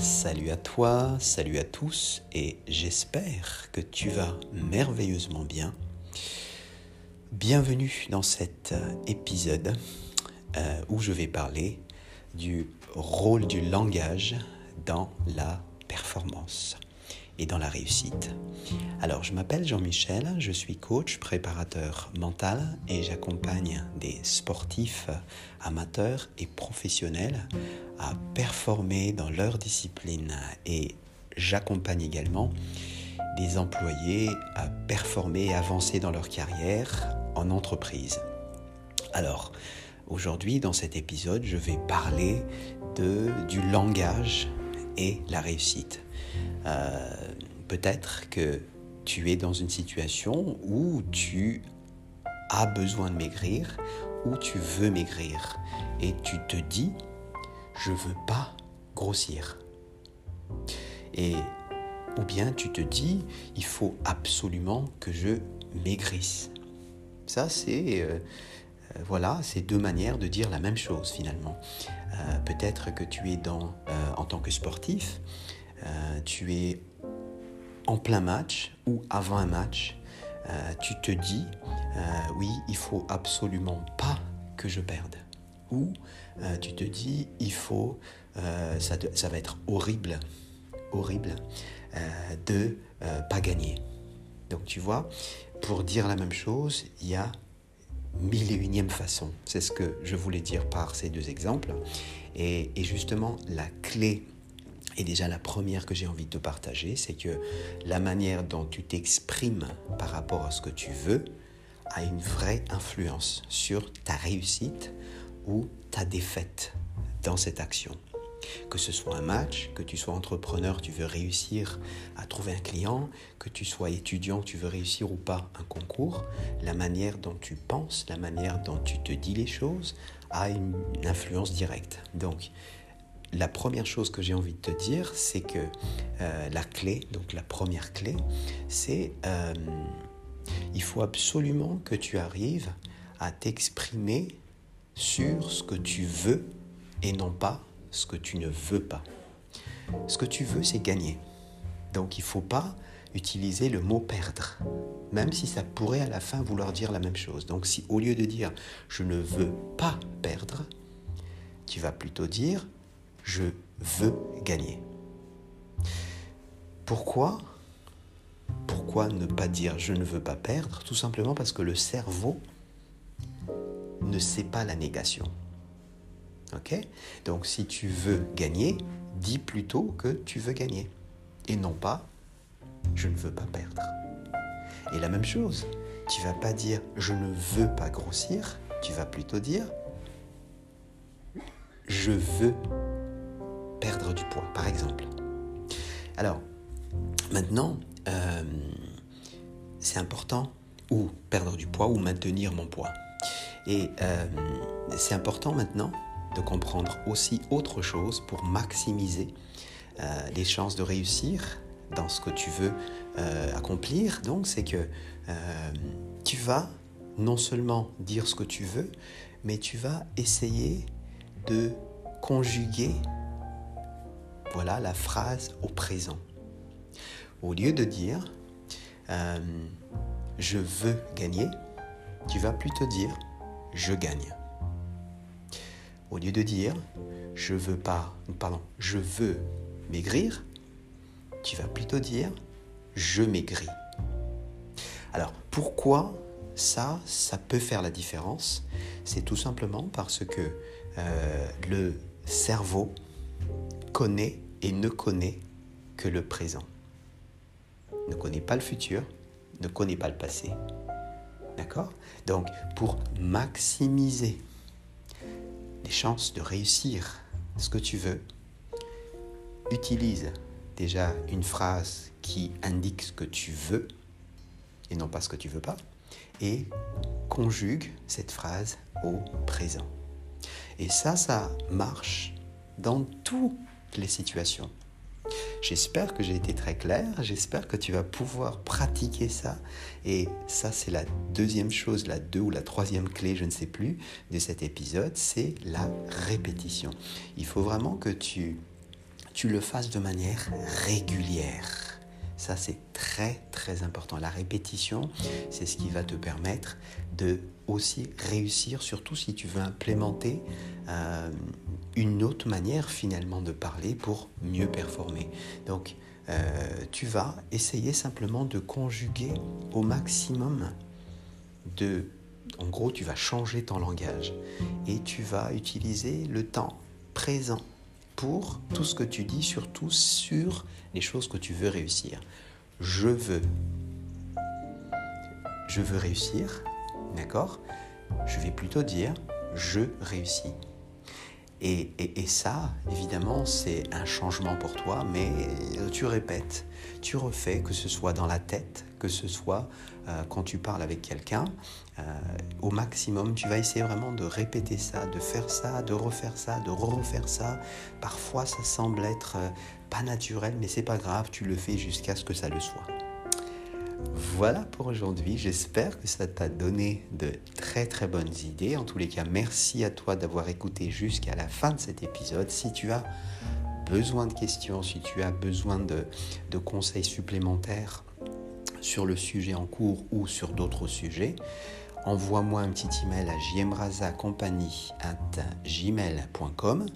Salut à toi, salut à tous et j'espère que tu vas merveilleusement bien. Bienvenue dans cet épisode euh, où je vais parler du rôle du langage dans la performance et dans la réussite. Alors, je m'appelle Jean-Michel, je suis coach, préparateur mental et j'accompagne des sportifs amateurs et professionnels à performer dans leur discipline et j'accompagne également des employés à performer et avancer dans leur carrière en entreprise. Alors, aujourd'hui, dans cet épisode, je vais parler de, du langage et la réussite. Euh, peut-être que tu es dans une situation où tu as besoin de maigrir, où tu veux maigrir, et tu te dis, je veux pas grossir. Et ou bien tu te dis, il faut absolument que je maigrisse. Ça, c'est euh, euh, voilà, c'est deux manières de dire la même chose finalement. Peut-être que tu es dans, en tant que sportif, euh, tu es en plein match ou avant un match, euh, tu te dis, euh, oui, il faut absolument pas que je perde. Ou tu te dis, il faut, ça, ça, va être horrible, horrible de pas gagner. Donc tu vois, pour dire la même chose, il y a mille et unième façon. C'est ce que je voulais dire par ces deux exemples. Et, et justement, la clé et déjà la première que j'ai envie de te partager, c'est que la manière dont tu t'exprimes par rapport à ce que tu veux a une vraie influence sur ta réussite ou ta défaite dans cette action. Que ce soit un match, que tu sois entrepreneur, tu veux réussir à trouver un client, que tu sois étudiant, tu veux réussir ou pas un concours, la manière dont tu penses, la manière dont tu te dis les choses a une influence directe. Donc, la première chose que j'ai envie de te dire, c'est que euh, la clé, donc la première clé, c'est euh, il faut absolument que tu arrives à t'exprimer sur ce que tu veux et non pas ce que tu ne veux pas. Ce que tu veux, c'est gagner. Donc il ne faut pas utiliser le mot perdre, même si ça pourrait à la fin vouloir dire la même chose. Donc si au lieu de dire je ne veux pas perdre, tu vas plutôt dire je veux gagner. Pourquoi Pourquoi ne pas dire je ne veux pas perdre? Tout simplement parce que le cerveau ne sait pas la négation. Ok? Donc si tu veux gagner, dis plutôt que tu veux gagner. Et non pas je ne veux pas perdre. Et la même chose, tu vas pas dire je ne veux pas grossir, tu vas plutôt dire je veux perdre du poids, par exemple. Alors, maintenant, euh, c'est important, ou perdre du poids, ou maintenir mon poids. Et euh, c'est important maintenant de comprendre aussi autre chose pour maximiser euh, les chances de réussir dans ce que tu veux accomplir. Donc, c'est que tu vas non seulement dire ce que tu veux, mais tu vas essayer de conjuguer voilà la phrase au présent. Au lieu de dire euh, je veux gagner, tu vas plutôt dire je gagne. Au lieu de dire je veux pas, pardon, je veux maigrir, tu vas plutôt dire je maigris. Alors pourquoi ça, ça peut faire la différence? C'est tout simplement parce que euh, le cerveau connaît et ne connaît que le présent. Ne connaît pas le futur, ne connaît pas le passé. D'accord? Donc, pour maximiser les chances de réussir ce que tu veux, utilise déjà une phrase qui indique ce que tu veux et non pas ce que tu veux pas, et conjugue cette phrase au présent. Et ça, ça marche dans tout les situations. J'espère que j'ai été très clair, j'espère que tu vas pouvoir pratiquer ça. Et ça, c'est la deuxième chose, la deux ou la troisième clé, je ne sais plus, de cet épisode, c'est la répétition. Il faut vraiment que tu tu le fasses de manière régulière. Ça, c'est très, très important. La répétition, c'est ce qui va te permettre de aussi réussir, surtout si tu veux implémenter euh, une autre manière finalement de parler pour mieux performer. Donc, euh, tu vas essayer simplement de conjuguer au maximum de... En gros, tu vas changer ton langage et tu vas utiliser le temps présent tout ce que tu dis, surtout sur les choses que tu veux réussir. Je veux. Je veux réussir, d'accord? Je vais plutôt dire je réussis. Et, ça, évidemment, c'est un changement pour toi, mais tu répètes, tu refais, que ce soit dans la tête, que ce soit euh, quand tu parles avec quelqu'un, euh, au maximum, tu vas essayer vraiment de répéter ça, de faire ça, de refaire ça, de refaire ça. Parfois, ça semble être euh, pas naturel, mais c'est pas grave, tu le fais jusqu'à ce que ça le soit. Voilà pour aujourd'hui. J'espère que ça t'a donné de très très bonnes idées. En tous les cas, merci à toi d'avoir écouté jusqu'à la fin de cet épisode. Si tu as besoin de questions, si tu as besoin de, conseils supplémentaires sur le sujet en cours ou sur d'autres sujets, envoie-moi un petit email à gmail.com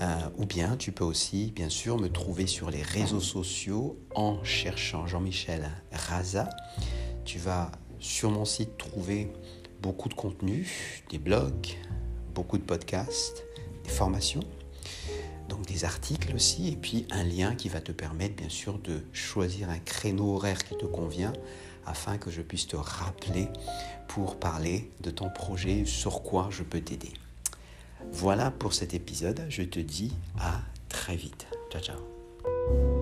euh, ou bien tu peux aussi, bien sûr, me trouver sur les réseaux sociaux en cherchant Jean-Michel Raza. Tu vas sur mon site trouver beaucoup de contenu, des blogs, beaucoup de podcasts, des formations, donc des articles aussi, et puis un lien qui va te permettre, bien sûr, de choisir un créneau horaire qui te convient afin que je puisse te rappeler pour parler de ton projet, sur quoi je peux t'aider. Voilà pour cet épisode. Je te dis à très vite. Ciao, ciao.